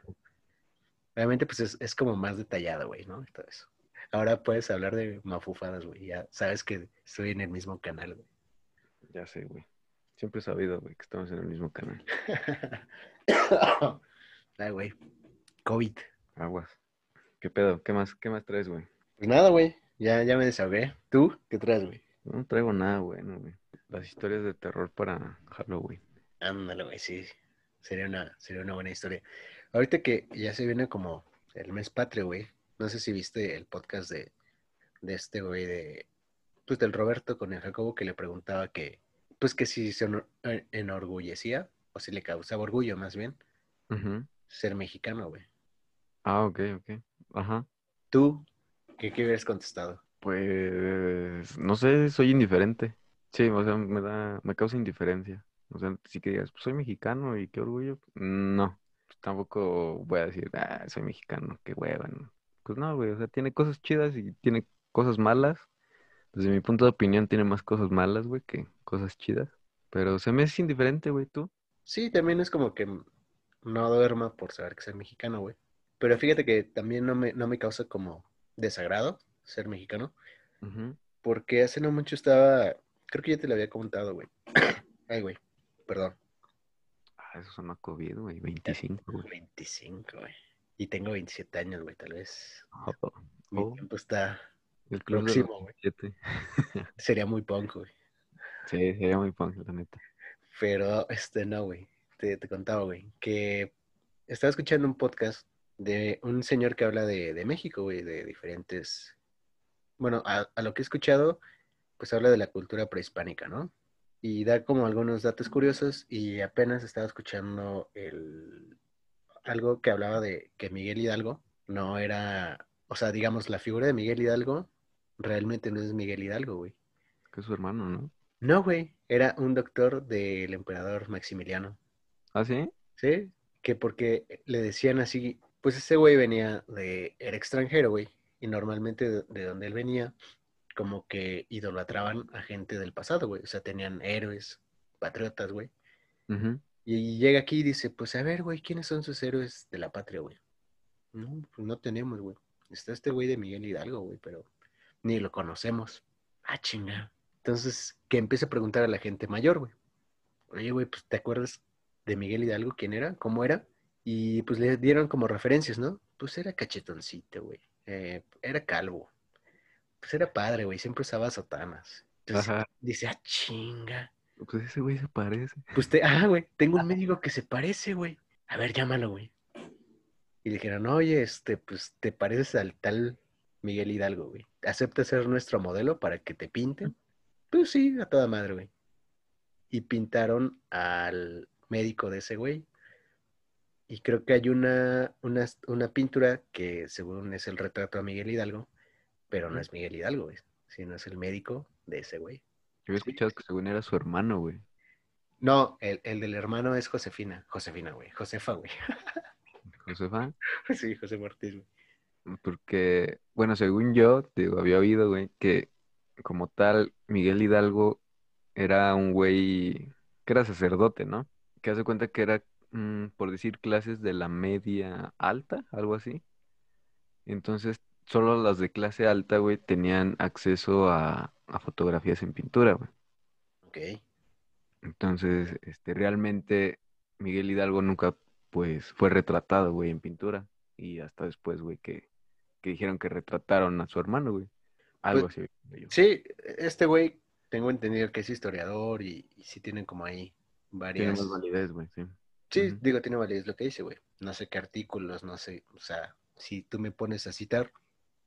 Obviamente, pues es, es como más detallado, güey, ¿no? Y todo eso. Ahora puedes hablar de mafufadas, güey. Ya sabes que estoy en el mismo canal, güey. Ya sé, güey. Siempre he sabido, güey, que estamos en el mismo canal. Ay, güey. COVID. Aguas. ¿Qué pedo? ¿Qué más, qué más traes, güey? Pues nada, güey. Ya, ya me desahogué. ¿Tú qué traes, güey? No traigo nada güey. Las historias de terror para Halloween. Ándale, güey, sí. Sería una, sería una buena historia. Ahorita que ya se viene como el mes patrio, güey. No sé si viste el podcast de, de este güey de, pues del Roberto con el Jacobo que le preguntaba que, pues que si se eh, enorgullecía, o si le causaba orgullo más bien, ser mexicano, güey. Ah, ok, ok. Ajá. ¿Tú qué, qué hubieras contestado? Pues, no sé, soy indiferente. Sí, o sea, me da, me causa indiferencia. O sea, si que digas, pues soy mexicano y qué orgullo, no. Pues tampoco voy a decir, ah, soy mexicano, qué hueva, ¿no? Pues no, güey, o sea, tiene cosas chidas y tiene cosas malas. Desde mi punto de opinión, tiene más cosas malas, güey, que cosas chidas. Pero se me es indiferente, güey, tú. Sí, también es como que no duerma por saber que soy mexicano, güey. Pero fíjate que también no me, no me causa como desagrado ser mexicano. Porque hace no mucho estaba, creo que ya te lo había comentado, güey. Ay, güey, perdón. Ah, eso sonó COVID, güey, 25, güey. 25, güey. Y tengo 27 años, güey, tal vez. Oh, Mi Oh. tiempo está, el club Próximo, güey. 27. sería muy punk, güey. Sí, sería muy punk, la neta. Pero, este, no, güey. Te, te contaba, güey, que estaba escuchando un podcast de un señor que habla de, de México, güey, de diferentes... Bueno, a, a lo que he escuchado, pues habla de la cultura prehispánica, ¿no? Y da como algunos datos curiosos y apenas estaba escuchando el... algo que hablaba de que Miguel Hidalgo no era, o sea, digamos, la figura de Miguel Hidalgo realmente no es Miguel Hidalgo, güey. Que es su hermano, ¿no? No, güey, era un doctor del emperador Maximiliano. ¿Ah, sí? Sí, que porque le decían así, pues ese güey venía de, era extranjero, güey, y normalmente de, de donde él venía, como que idolatraban a gente del pasado, güey, o sea, tenían héroes, patriotas, güey. Ujú. Y llega aquí y dice, pues a ver, güey, ¿quiénes son sus héroes de la patria, güey? No, pues no tenemos, güey. Está este güey de Miguel Hidalgo, güey, pero ni lo conocemos. Ah, chinga. Entonces, que empieza a preguntar a la gente mayor, güey. Oye, güey, pues ¿te acuerdas de Miguel Hidalgo? ¿Quién era? ¿Cómo era? Y pues le dieron como referencias, ¿no? Pues era cachetoncito, güey. Eh, era calvo. Pues era padre, güey. Siempre usaba sotanas. Entonces, Ajá. dice, ah, chinga. Pues ese güey se parece. Pues te, ah, güey, tengo un médico que se parece, güey. A ver, llámalo, güey. Y le dijeron, oye, este, pues te pareces al tal Miguel Hidalgo, güey. ¿Acepta ser nuestro modelo para que te pinten? Pues sí, a toda madre, güey. Y pintaron al médico de ese güey. Y creo que hay una, una, una pintura que según es el retrato a Miguel Hidalgo, pero no es Miguel Hidalgo, güey, sino es el médico de ese güey. Yo había escuchado que según era su hermano, güey. No, el, el del hermano es Josefina. Josefina, güey. Josefa, güey. Josefa. Sí, José Ortiz, güey. Porque, bueno, según yo, digo, había oído, güey, que como tal, Miguel Hidalgo era un güey que era sacerdote, ¿no? Que hace cuenta que era, mm, por decir, clases de la media alta, algo así. Entonces, solo las de clase alta, güey, tenían acceso a, a fotografías en pintura, güey. Ok. Entonces, este, realmente Miguel Hidalgo nunca, pues, fue retratado, güey, en pintura. Y hasta después, güey, que, que dijeron que retrataron a su hermano, güey. Algo Pues, así. Sí, este güey, tengo entendido que es historiador y, y sí tienen como ahí Tiene varias. más validez, güey, sí. Sí, digo, tiene validez lo que dice, güey. No sé qué artículos, no sé. O sea, si tú me pones a citar,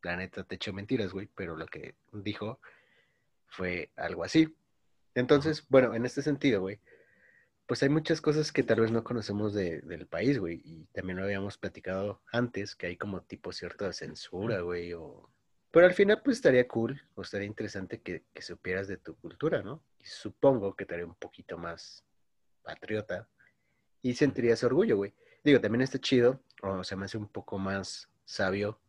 la neta te echo mentiras, güey, pero lo que dijo fue algo así. Entonces, bueno, en este sentido, güey, pues hay muchas cosas que tal vez no conocemos de- del país, güey, y también lo habíamos platicado antes, que hay como tipo cierta censura, güey, o... Pero al final, pues estaría cool, o estaría interesante que, que supieras de tu cultura, ¿no? Y supongo que te haría un poquito más patriota y sentirías orgullo, güey. Digo, también está chido, o se me hace un poco más sabio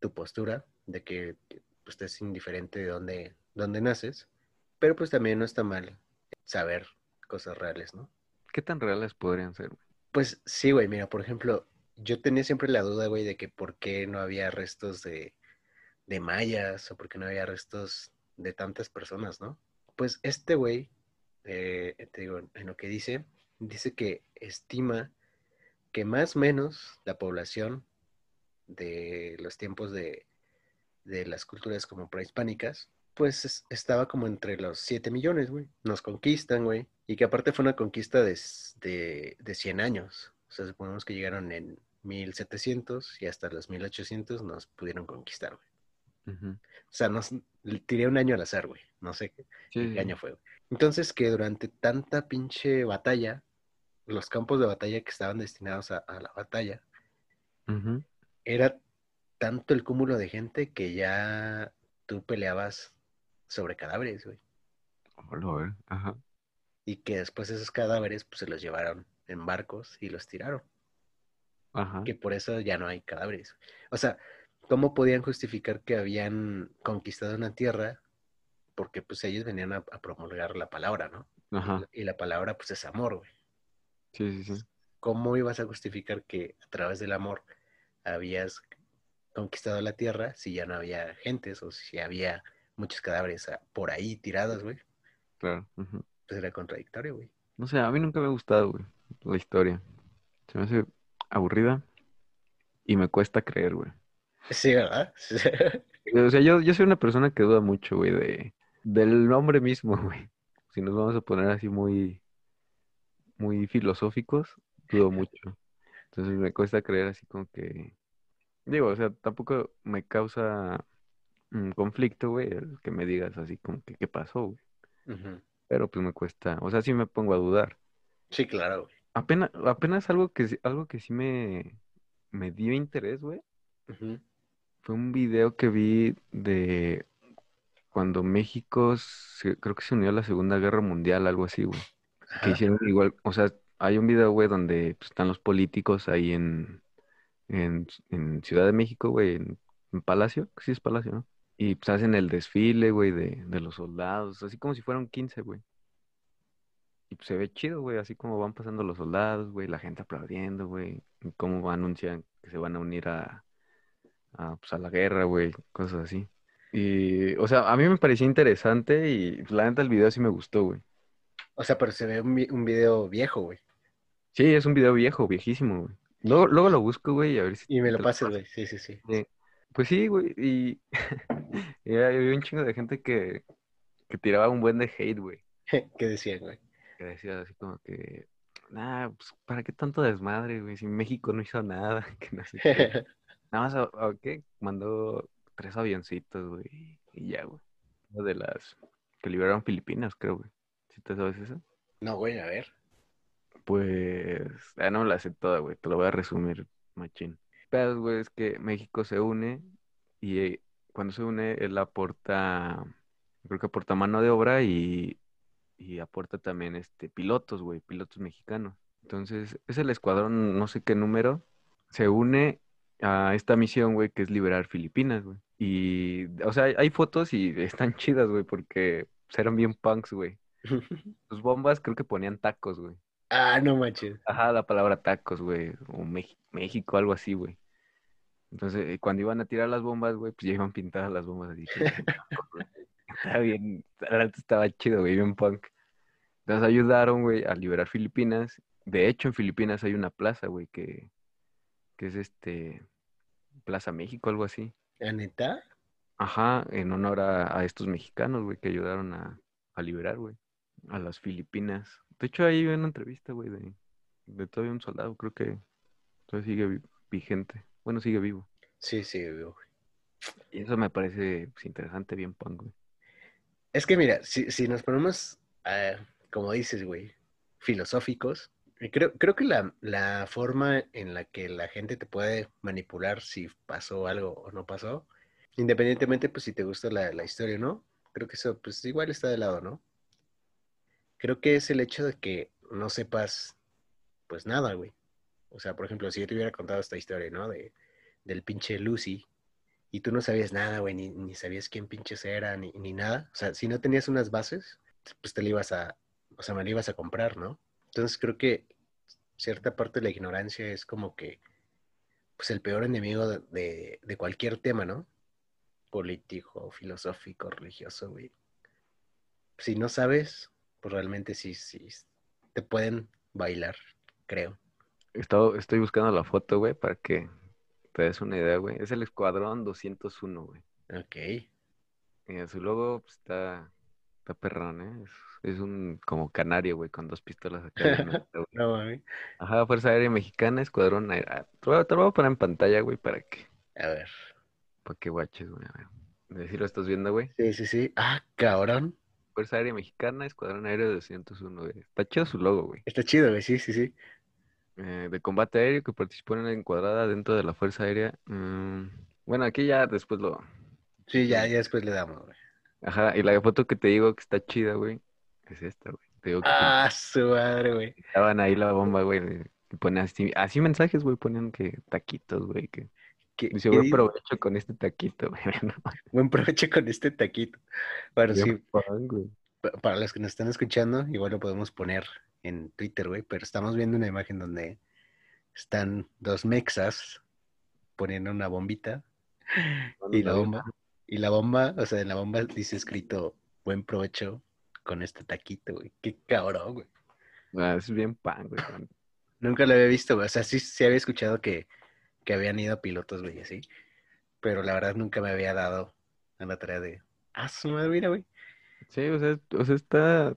tu postura de que pues, estés indiferente de dónde, dónde naces, pero pues también no está mal saber cosas reales, ¿no? ¿Qué tan reales podrían ser? Pues sí, güey, mira, por ejemplo, yo tenía siempre la duda, güey, de que por qué no había restos de, de mayas o por qué no había restos de tantas personas, ¿no? Pues este güey, eh, te digo, en lo que dice, dice que estima que más o menos la población de los tiempos de, de las culturas como prehispánicas, pues es- estaba como entre los 7 millones, güey. Nos conquistan, güey. Y que aparte fue una conquista de, de, de 100 años. O sea, suponemos que llegaron en 1700 y hasta los 1800 nos pudieron conquistar, güey. O sea, nos tiré un año al azar, güey. No sé qué, Sí, qué sí, año fue, güey. Entonces, que durante tanta pinche batalla, los campos de batalla que estaban destinados a, a la batalla, Ujú. Era tanto el cúmulo de gente que ya tú peleabas sobre cadáveres, güey. Hola, ver. Ajá. Y que después esos cadáveres pues, se los llevaron en barcos y los tiraron. Ajá. Que por eso ya no hay cadáveres. O sea, ¿cómo podían justificar que habían conquistado una tierra? Porque pues ellos venían a, a promulgar la palabra, ¿no? Ajá. Y la palabra pues es amor, güey. Sí, sí, sí. ¿Cómo ibas a justificar que a través del amor habías conquistado la tierra si ya no había gentes o si había muchos cadáveres ah, por ahí tirados, güey? Claro. Pues era contradictorio, güey. No sé, a mí nunca me ha gustado, güey, la historia. Se me hace aburrida y me cuesta creer, güey. Sí, ¿verdad? O sea, yo, yo soy una persona que duda mucho, güey, de, del nombre mismo, güey. Si nos vamos a poner así muy, muy filosóficos, dudo mucho. Entonces me cuesta creer así como que... Digo, o sea, tampoco me causa un conflicto, güey, el que me digas así como que qué pasó, güey. Pero pues me cuesta, o sea, sí me pongo a dudar. Sí, claro, güey. Apenas, apenas algo que, sí- algo que sí me, me dio interés, güey, fue un video que vi de cuando México se- creo que se unió a la Segunda Guerra Mundial, algo así, güey. Que hicieron igual, o sea, hay un video, güey, donde pues, están los políticos ahí en, en, Ciudad de México, güey, en, en Palacio, sí es Palacio, ¿no? Y pues hacen el desfile, güey, de, de los soldados, así como si fueran 15, güey. Y pues se ve chido, güey, así como van pasando los soldados, güey, la gente aplaudiendo, güey, cómo anuncian que se van a unir a, a, pues, a la guerra, güey, cosas así. Y, o sea, a mí me pareció interesante y la neta el video sí me gustó, güey. O sea, pero se ve un video viejo, güey. Sí, es un video viejo, viejísimo, güey. Luego, luego lo busco, güey, a ver si Y me lo pases, güey. Sí, sí, sí. Sí. Pues sí, güey, y, y había un chingo de gente que, que tiraba un buen de hate, güey. ¿Qué decían, güey? Que decía así como que, nah, pues, ¿para qué tanto desmadre, güey? Si México no hizo nada, que no sé qué. Nada más, ¿a- a ¿qué? Mandó tres avioncitos, güey, y ya, güey. Uno de las que liberaron Filipinas, creo, güey. ¿Sí te sabes eso? No, güey, a ver. Pues, ya no me la sé toda, güey. Te lo voy a resumir, machín. Pero, güey, es que México se une y eh, cuando se une, él aporta, creo que aporta mano de obra y, y aporta también este pilotos, güey, pilotos mexicanos. Entonces, es el escuadrón, no sé qué número, se une a esta misión, güey, que es liberar Filipinas, güey. Y, o sea, hay, hay fotos y están chidas, güey, porque pues, eran bien punks, güey. Sus bombas creo que ponían tacos, güey. Ah, no manches. Ajá, la palabra tacos, güey, o México, algo así, güey. Entonces, eh, cuando iban a tirar las bombas, güey, pues ya iban pintadas las bombas así. Estaba bien, estaba chido, güey, bien punk. Entonces ayudaron, güey, a liberar Filipinas. De hecho, en Filipinas hay una plaza, güey, que, que es este, Plaza México, algo así. ¿La neta? Ajá, en honor a, a estos mexicanos, güey, que ayudaron a, a liberar, güey, a las Filipinas. De hecho, ahí vi una entrevista, güey, de, de todavía un soldado, creo que todavía sigue vi- vigente. Bueno, sigue vivo. Sí, sí, güey. Y eso me parece pues, interesante, bien punk, güey. Es que mira, si, si nos ponemos, ah, como dices, güey, filosóficos, creo, creo que la, la forma en la que la gente te puede manipular si pasó algo o no pasó, independientemente, pues si te gusta la, la historia o no, creo que eso, pues igual está de lado, ¿no? Creo que es el hecho de que no sepas, pues nada, güey. O sea, por ejemplo, si yo te hubiera contado esta historia, ¿no? De, del pinche Lucy, y tú no sabías nada, güey, ni, ni sabías quién pinches era, ni, ni nada. O sea, si no tenías unas bases, pues te la ibas a, o sea, me la ibas a comprar, ¿no? Entonces creo que cierta parte de la ignorancia es como que, pues el peor enemigo de, de, de cualquier tema, ¿no? Político, filosófico, religioso, güey. Si no sabes, pues realmente sí, sí, te pueden bailar, creo. Estoy buscando la foto, güey, para que te des una idea, güey. Es el Escuadrón 201, güey. Ok. Y en su logo pues, está, está perrón, ¿eh? Es, es un como canario, güey, con dos pistolas acá. No, mami. Ajá, Fuerza Aérea Mexicana, Escuadrón Aéreo. Ah, Te lo voy a- te lo voy a poner en pantalla, güey, para que, A ver. para que guaches, güey. A ver. Si lo estás viendo, güey. Sí, sí, sí. Ah, cabrón. Fuerza Aérea Mexicana, Escuadrón Aéreo 201, güey. Está chido su logo, güey. Está chido, güey. Sí, sí, sí. Eh, de combate aéreo que participó en la encuadrada dentro de la Fuerza Aérea. Mm, bueno, aquí ya después lo... Sí, ya, ya después le damos, güey. Ajá, y la foto que te digo que está chida, güey, es esta, güey. Te digo que Ah, su madre, güey. estaban ahí la bomba, güey. Y ponían así, así mensajes, güey, ponían que taquitos, güey, que... ¿Qué- Dice, qué buen provecho con este taquito, güey. Buen provecho con este taquito. Bueno, sí, pan, güey. para los que nos están escuchando, igual lo podemos poner en Twitter, güey, pero estamos viendo una imagen donde están dos mexas poniendo una bombita y la bomba, y la bomba, o sea, en la bomba dice escrito buen provecho con este taquito, güey. Qué cabrón, güey. Ah, es bien pan, güey. Nunca lo había visto, güey. O sea, sí, sí había escuchado que, que habían ido pilotos, güey, así. Pero la verdad nunca me había dado a la tarea de. Ah, su madre, mira, güey. Sí, o sea, o sea, está...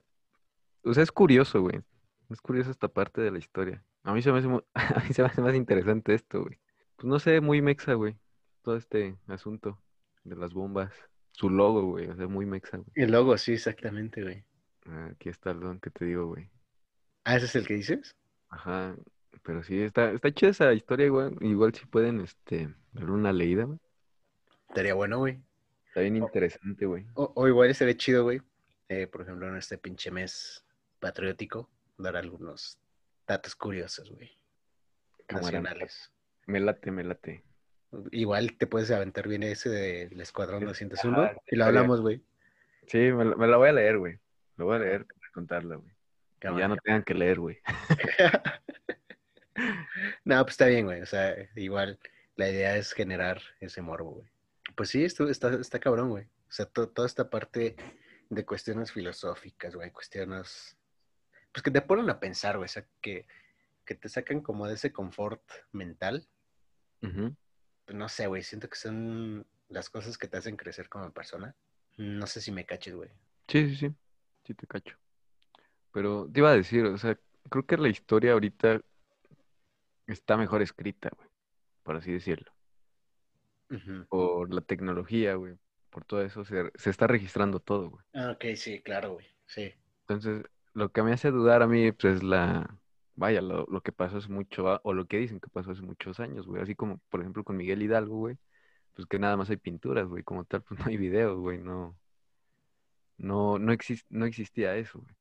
O sea, es curioso, güey. Es curioso esta parte de la historia. A mí se me hace, a mí se me hace más interesante esto, güey. Pues no sé, muy mexa, güey. Todo este asunto de las bombas. Su logo, güey. O sea, muy mexa, güey. El logo, sí, exactamente, güey. Ah, Aquí está el don que te digo, güey. Ah, ¿ese es el que dices? Ajá. Pero sí, está, está chida esa historia, güey. Igual si pueden, este, darle una leída, güey. Estaría bueno, güey. Está bien interesante, güey. O, o igual estaría chido, güey. eh, por ejemplo, en este pinche mes patriótico, dar algunos datos curiosos, güey. Nacionales. Me late, me late. Igual te puedes aventar bien ese del Escuadrón Sí, 201 ajá, y lo hablamos, güey. Sí, me, la voy a leer, güey. Lo voy a leer para contarla, güey. Ya no tengan que leer, güey. No, pues está bien, güey. O sea, igual la idea es generar ese morbo, güey. Pues sí, esto está, está cabrón, güey. O sea, to- toda esta parte de cuestiones filosóficas, güey, cuestiones, pues que te ponen a pensar, güey, o sea, que, que te sacan como de ese confort mental. Pues no sé, güey, siento que son las cosas que te hacen crecer como persona. No sé si me caches, güey. Sí, sí, sí. Sí te cacho. Pero te iba a decir, o sea, creo que la historia ahorita está mejor escrita, güey. Por así decirlo. Por la tecnología, güey. Por todo eso se, se está registrando todo, güey. Ah, ok, sí, claro, güey. Sí. Entonces, lo que me hace dudar a mí, pues, es la... Vaya, lo, lo que pasó hace mucho, o lo que dicen que pasó hace muchos años, güey. Así como, por ejemplo, con Miguel Hidalgo, güey. Pues que nada más hay pinturas, güey. Como tal, pues no hay videos, güey. No, no, no, exis- no existía eso, güey.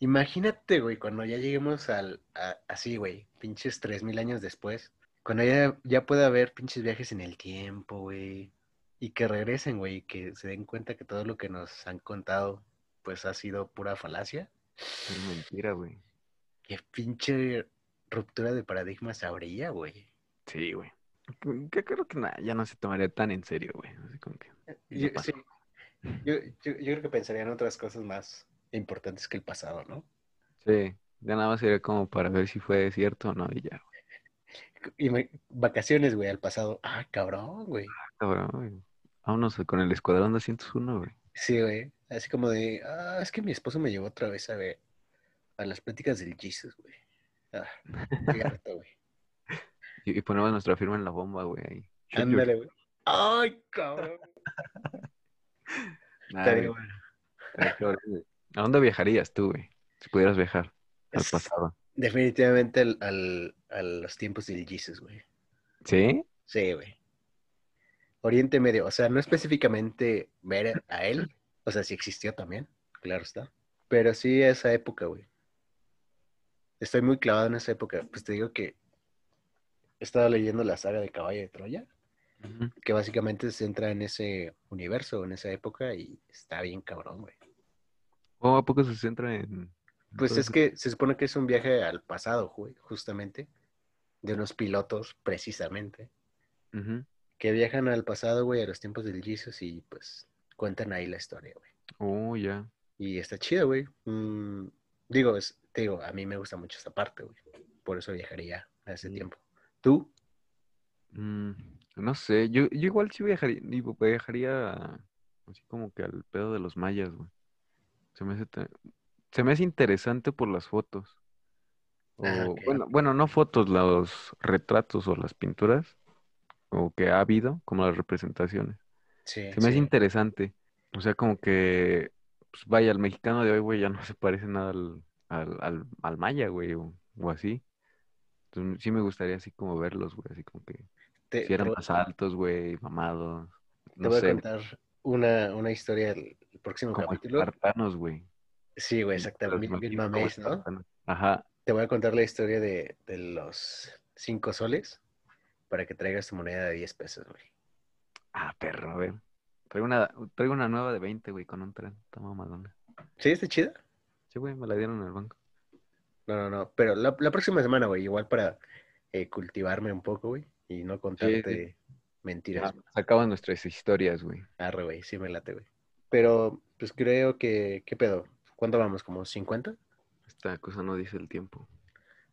Imagínate, güey, cuando ya lleguemos al, a- así, güey, pinches tres mil años después, cuando ya, ya pueda haber pinches viajes en el tiempo, güey, y que regresen, güey, y que se den cuenta que todo lo que nos han contado, pues ha sido pura falacia. Es mentira, güey. Qué pinche ruptura de paradigmas habría, güey. Sí, güey. Que- creo que nada, ya no se tomaría tan en serio, güey. Así como que. Yo, Ya pasó. sí, yo, yo- yo creo que pensaría en otras cosas más importantes que el pasado, ¿no? Sí, ya nada más sería como para ver si fue cierto o no, y ya, Y me- vacaciones, güey, al pasado. Ah, cabrón, güey. Cabrón, güey. Vámonos con el Escuadrón 201, güey. Sí, güey. Así como de, ah, es que mi esposo me llevó otra vez a ver a las pláticas del Jesus, güey. Ah, qué harto, güey. Y, y ponemos nuestra firma en la bomba, güey. ahí. Ándale, güey. Ay, cabrón. Nah, güey, bueno. ¿A dónde viajarías tú, güey? Si pudieras viajar al Es pasado. Definitivamente al, al- a los tiempos del Jesus, güey. ¿Sí? Sí, güey. Oriente Medio, o sea, no específicamente ver a él, o sea, si existió también, claro está. Pero sí esa época, güey. Estoy muy clavado en esa época. Pues te digo que he estado leyendo la saga de Caballo de Troya. Que básicamente se centra en ese universo, en esa época, y está bien cabrón, güey. ¿O a poco se centra en...? Pues es que se supone que es un viaje al pasado, güey, justamente, de unos pilotos, precisamente, que viajan al pasado, güey, a los tiempos del Jesus y pues cuentan ahí la historia, güey. Oh, ya. Y está chido, güey. Mm, digo, es, te digo, a mí me gusta mucho esta parte, güey. Por eso viajaría a ese Mm. tiempo. ¿Tú? Mm, no sé, yo, yo igual sí viajaría, digo, viajaría así como que al pedo de los mayas, güey. Se me hace, se me hace interesante por las fotos. O, Ah, ok. bueno, bueno, no fotos, los retratos o las pinturas, o que ha habido, como las representaciones. Sí, Se me hace sí. interesante. O sea, como que, pues vaya, el mexicano de hoy, güey, ya no se parece nada al, al, al, al maya, güey, o, o así. Entonces, sí me gustaría así como verlos, güey, así como que Te, si eran te- más altos, güey, mamados. te voy a contar una, una historia el, próximo como capítulo. espartanos, güey. Sí, güey, Los exactamente. Bien mames, ¿no? espartanos. Ajá. Te voy a contar la historia de, de los cinco soles para que traigas tu moneda de 10 pesos, güey. Ah, perro, a ver. Traigo una, traigo una nueva de 20, güey, con un tren. Está mamadona. ¿Sí? ¿Está chida? Sí, güey, me la dieron en el banco. No, no, no. Pero la, la próxima semana, güey, igual para eh, cultivarme un poco, güey, y no contarte mentiras. Ah, Sacamos nuestras historias, güey. Arre, güey, sí me late, güey. Pero, pues creo que, ¿qué pedo? ¿Cuánto vamos? ¿Como 50? Esta cosa no dice el tiempo.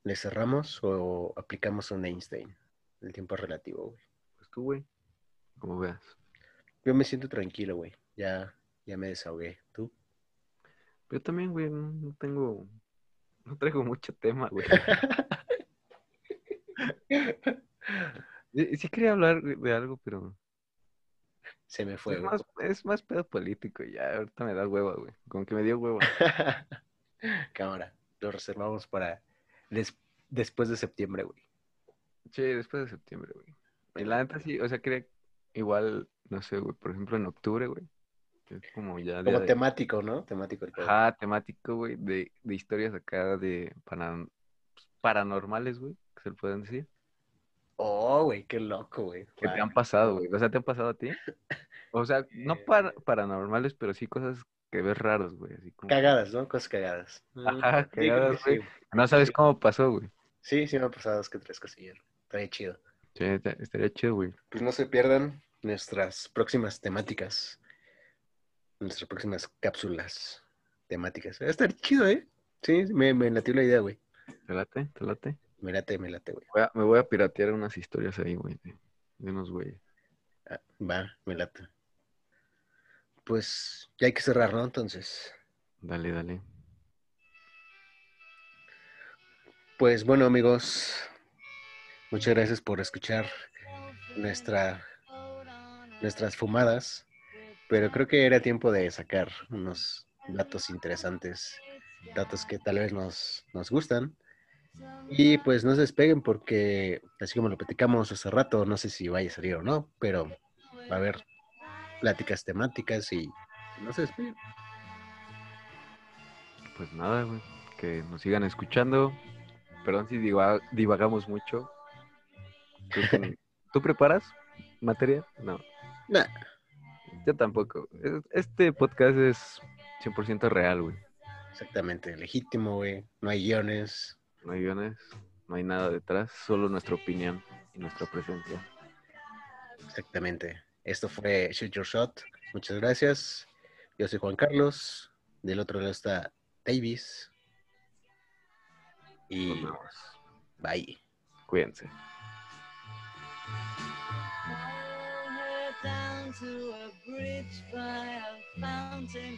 ¿Le cerramos o aplicamos un Einstein? El tiempo es relativo, güey. Pues tú, güey, como veas. Yo me siento tranquilo, güey. Ya, ya me desahogué. ¿Tú? Pero también, güey, no, tengo, no traigo mucho tema, güey. Sí quería hablar de algo, pero Se me fue, es güey. más, es más pedo político ya ahorita me da hueva, güey. Como que me dio hueva. Cámara, lo reservamos para des- después de septiembre, güey. Sí, después de septiembre, güey. Y la neta sí, o sea, quería igual, no sé, güey, por ejemplo, en octubre, güey. Es como ya... Como de- temático, ¿no? Temático el. Ajá, temático, güey, de, de historias acá de para- paranormales, güey, que se le pueden decir. Oh, güey, qué loco, güey. Que te han pasado, güey. O sea, ¿te han pasado a ti? O sea, no para, paranormales, pero sí cosas que ves raros, güey. Así como... Cagadas, ¿no? Cosas cagadas. Ajá, Sí, creo cagadas, güey. No sabes cómo pasó, güey. Sí, sí, me han pasado dos que tres cosillas. Estaría chido. Sí, estaría chido, güey. Pues no se pierdan nuestras próximas temáticas. Nuestras próximas cápsulas temáticas. Va a estar chido, ¿eh? Sí, me, me latió la idea, güey. ¿Te late? ¿Te late? Me late, me late, güey. Voy a- me voy a piratear unas historias ahí, güey, de, de unos güeyes. Ah, va, me late. Pues ya hay que cerrar, ¿no? Entonces, Dale, dale. pues bueno, amigos, muchas gracias por escuchar nuestra, nuestras fumadas. Pero creo que era tiempo de sacar unos datos interesantes, datos que tal vez nos, nos gustan. Y pues no se despeguen porque, así como lo platicamos hace rato, no sé si vaya a salir o no, pero va a haber pláticas temáticas y no se despeguen. Pues nada, güey. Que nos sigan escuchando. Perdón si diva- divagamos mucho. ¿Tú, ten- ¿tú preparas materia? No, Nah, yo tampoco. Es- Este podcast es 100% real, güey. exactamente, legítimo, güey. No hay guiones. No hay guiones, no hay nada detrás, solo nuestra opinión y nuestra presencia. Exactamente. Esto fue Shoot Your Shot. Muchas gracias. Yo soy Juan Carlos. Del otro lado está Davis. Nos Y vemos. bye. Cuídense. her down to a bridge by a fountain.